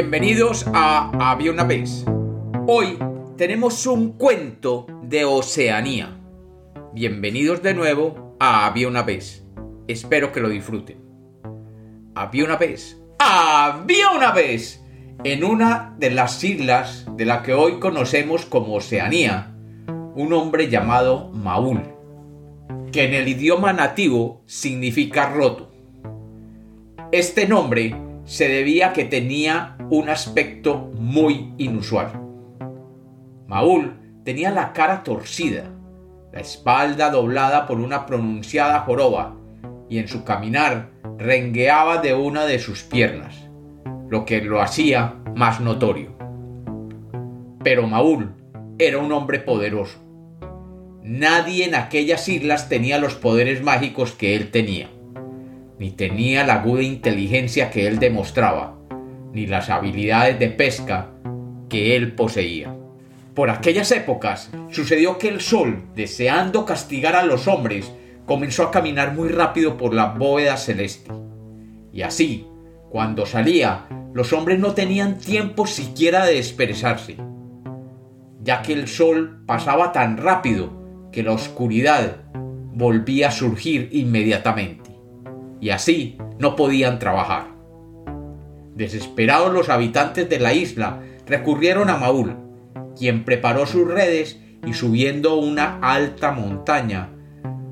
Bienvenidos a Había una vez. Hoy tenemos un cuento de Oceanía. Bienvenidos de nuevo a Había una vez. Espero que lo disfruten. Había una vez. Había una vez. En una de las islas de la que hoy conocemos como Oceanía, un hombre llamado Maúl, que en el idioma nativo significa roto. Este nombre se debía a que tenía un aspecto muy inusual. Maúl tenía la cara torcida, la espalda doblada por una pronunciada joroba y en su caminar rengueaba de una de sus piernas, lo que lo hacía más notorio. Pero Maúl era un hombre poderoso. Nadie en aquellas islas tenía los poderes mágicos que él tenía, ni tenía la aguda inteligencia que él demostraba, ni las habilidades de pesca que él poseía. Por aquellas épocas sucedió que el sol, deseando castigar a los hombres, comenzó a caminar muy rápido por la bóveda celeste. Y así, cuando salía, los hombres no tenían tiempo siquiera de expresarse, ya que el sol pasaba tan rápido que la oscuridad volvía a surgir inmediatamente, y así no podían trabajar. Desesperados los habitantes de la isla recurrieron a Maúl, quien preparó sus redes y subiendo una alta montaña,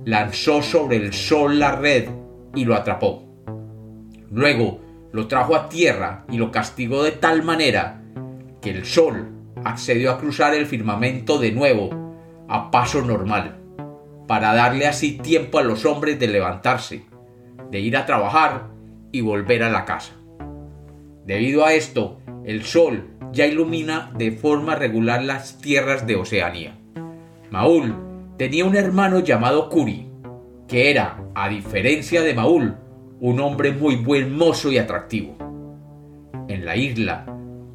lanzó sobre el sol la red y lo atrapó. Luego lo trajo a tierra y lo castigó de tal manera que el sol accedió a cruzar el firmamento de nuevo a paso normal, para darle así tiempo a los hombres de levantarse, de ir a trabajar y volver a la casa. Debido a esto, el sol ya ilumina de forma regular las tierras de Oceanía. Maúl tenía un hermano llamado Curi, que era, a diferencia de Maúl, un hombre muy buen mozo y atractivo. En la isla,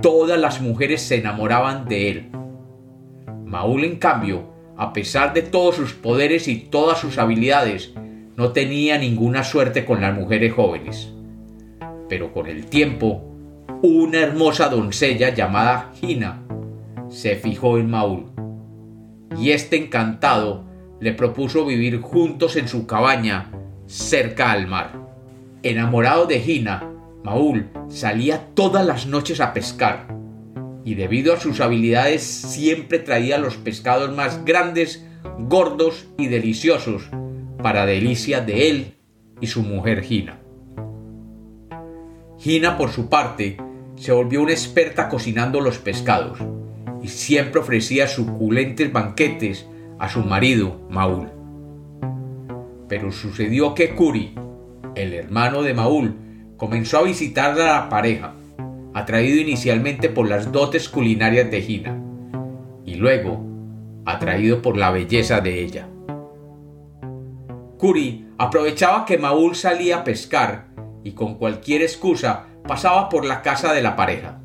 todas las mujeres se enamoraban de él. Maúl, en cambio, a pesar de todos sus poderes y todas sus habilidades, no tenía ninguna suerte con las mujeres jóvenes. Pero con el tiempo, una hermosa doncella llamada Gina se fijó en Maúl y este encantado le propuso vivir juntos en su cabaña cerca al mar. Enamorado de Gina, Maúl salía todas las noches a pescar y debido a sus habilidades siempre traía los pescados más grandes, gordos y deliciosos para delicia de él y su mujer Gina. Gina, por su parte, se volvió una experta cocinando los pescados y siempre ofrecía suculentes banquetes a su marido, Maúl. Pero sucedió que Curi, el hermano de Maúl, comenzó a visitar a la pareja, atraído inicialmente por las dotes culinarias de Gina, y luego atraído por la belleza de ella. Curi aprovechaba que Maúl salía a pescar y con cualquier excusa pasaba por la casa de la pareja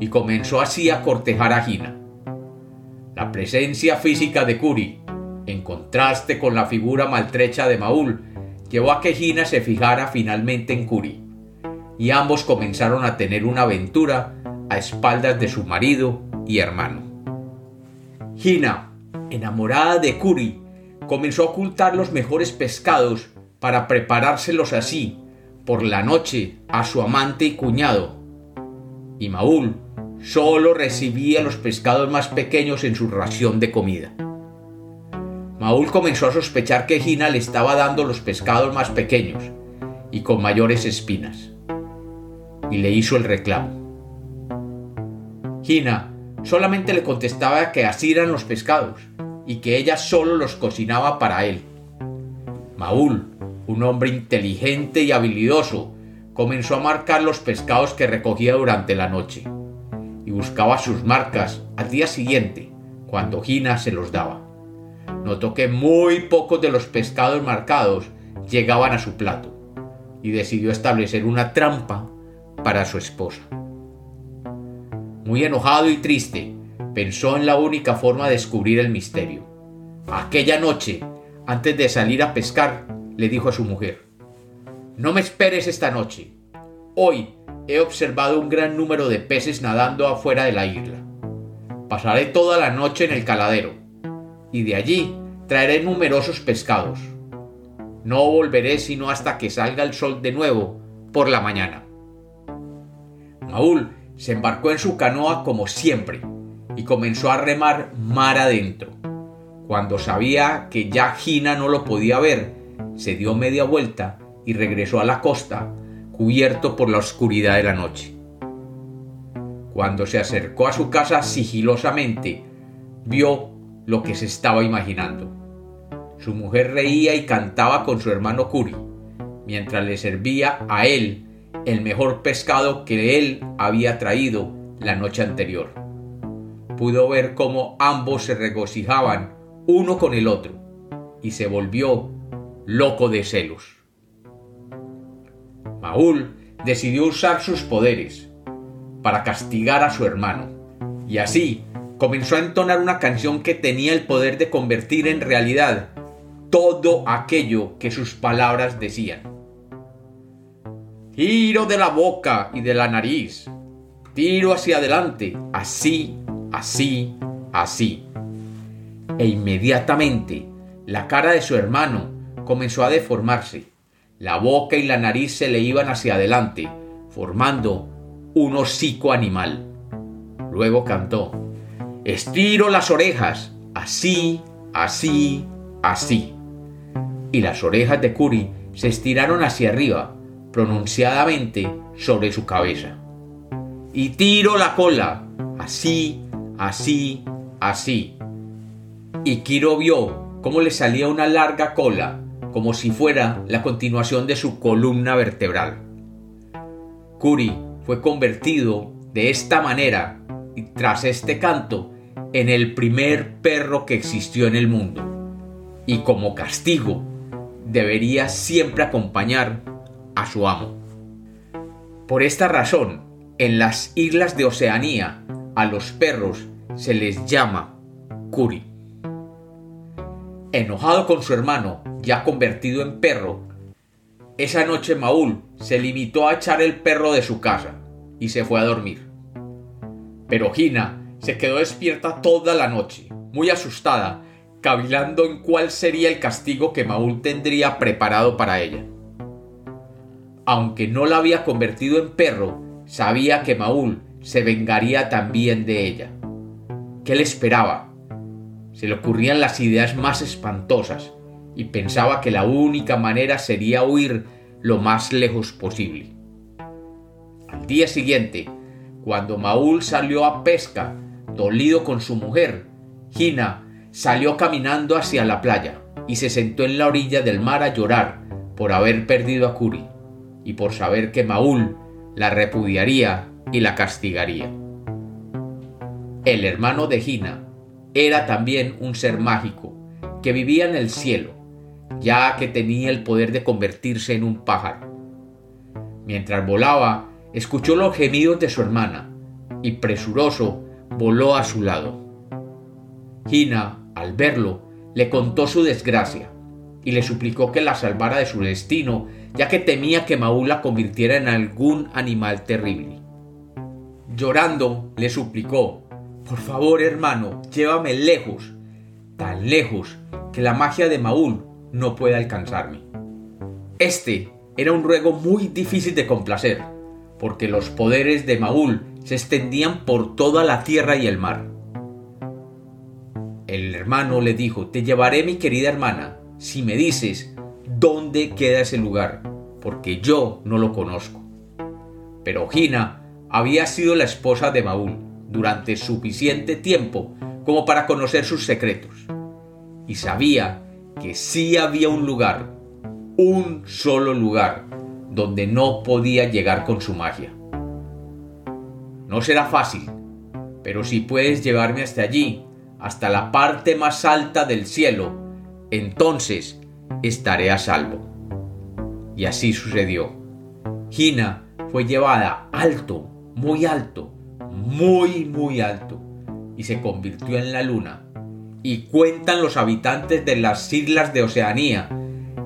y comenzó así a cortejar a Gina. La presencia física de Curi, en contraste con la figura maltrecha de Maúl, llevó a que Gina se fijara finalmente en Curi, y ambos comenzaron a tener una aventura a espaldas de su marido y hermano. Gina, enamorada de Curi, comenzó a ocultar los mejores pescados para preparárselos así por la noche a su amante y cuñado, y Maúl solo recibía los pescados más pequeños en su ración de comida. Maúl comenzó a sospechar que Gina le estaba dando los pescados más pequeños y con mayores espinas, y le hizo el reclamo. Gina solamente le contestaba que así eran los pescados y que ella solo los cocinaba para él. Maúl un hombre inteligente y habilidoso, comenzó a marcar los pescados que recogía durante la noche y buscaba sus marcas al día siguiente, cuando Gina se los daba. Notó que muy pocos de los pescados marcados llegaban a su plato y decidió establecer una trampa para su esposa. Muy enojado y triste, pensó en la única forma de descubrir el misterio. Aquella noche, antes de salir a pescar, le dijo a su mujer, No me esperes esta noche. Hoy he observado un gran número de peces nadando afuera de la isla. Pasaré toda la noche en el caladero, y de allí traeré numerosos pescados. No volveré sino hasta que salga el sol de nuevo por la mañana. Maúl se embarcó en su canoa como siempre y comenzó a remar mar adentro. Cuando sabía que ya Gina no lo podía ver, se dio media vuelta y regresó a la costa, cubierto por la oscuridad de la noche. Cuando se acercó a su casa sigilosamente, vio lo que se estaba imaginando. Su mujer reía y cantaba con su hermano Curi, mientras le servía a él el mejor pescado que él había traído la noche anterior. Pudo ver cómo ambos se regocijaban uno con el otro y se volvió loco de celos. Maúl decidió usar sus poderes para castigar a su hermano y así comenzó a entonar una canción que tenía el poder de convertir en realidad todo aquello que sus palabras decían. Tiro de la boca y de la nariz, tiro hacia adelante, así, así, así. E inmediatamente la cara de su hermano comenzó a deformarse. La boca y la nariz se le iban hacia adelante, formando un hocico animal. Luego cantó, estiro las orejas, así, así, así. Y las orejas de Curi se estiraron hacia arriba, pronunciadamente sobre su cabeza. Y tiro la cola, así, así, así. Y Kiro vio cómo le salía una larga cola como si fuera la continuación de su columna vertebral. Curi fue convertido de esta manera y tras este canto en el primer perro que existió en el mundo. Y como castigo, debería siempre acompañar a su amo. Por esta razón, en las islas de Oceanía, a los perros se les llama Curi. Enojado con su hermano, ya convertido en perro, esa noche Maúl se limitó a echar el perro de su casa y se fue a dormir. Pero Gina se quedó despierta toda la noche, muy asustada, cavilando en cuál sería el castigo que Maúl tendría preparado para ella. Aunque no la había convertido en perro, sabía que Maúl se vengaría también de ella. ¿Qué le esperaba? Se le ocurrían las ideas más espantosas, y pensaba que la única manera sería huir lo más lejos posible. Al día siguiente, cuando Maúl salió a pesca, dolido con su mujer, Gina salió caminando hacia la playa y se sentó en la orilla del mar a llorar por haber perdido a Curi y por saber que Maúl la repudiaría y la castigaría. El hermano de Gina era también un ser mágico que vivía en el cielo ya que tenía el poder de convertirse en un pájaro. Mientras volaba, escuchó los gemidos de su hermana y presuroso voló a su lado. Gina, al verlo, le contó su desgracia y le suplicó que la salvara de su destino, ya que temía que Maúl la convirtiera en algún animal terrible. Llorando, le suplicó, por favor hermano, llévame lejos, tan lejos que la magia de Maúl no puede alcanzarme. Este era un ruego muy difícil de complacer, porque los poderes de Maúl se extendían por toda la tierra y el mar. El hermano le dijo, te llevaré mi querida hermana, si me dices dónde queda ese lugar, porque yo no lo conozco. Pero Gina había sido la esposa de Maúl durante suficiente tiempo como para conocer sus secretos, y sabía que sí había un lugar, un solo lugar, donde no podía llegar con su magia. No será fácil, pero si puedes llevarme hasta allí, hasta la parte más alta del cielo, entonces estaré a salvo. Y así sucedió. Gina fue llevada alto, muy alto, muy, muy alto, y se convirtió en la luna y cuentan los habitantes de las islas de Oceanía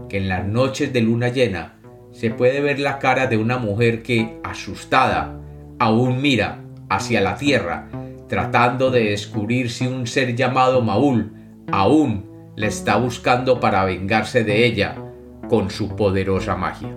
que en las noches de luna llena se puede ver la cara de una mujer que, asustada, aún mira hacia la tierra, tratando de descubrir si un ser llamado Maul aún le está buscando para vengarse de ella con su poderosa magia.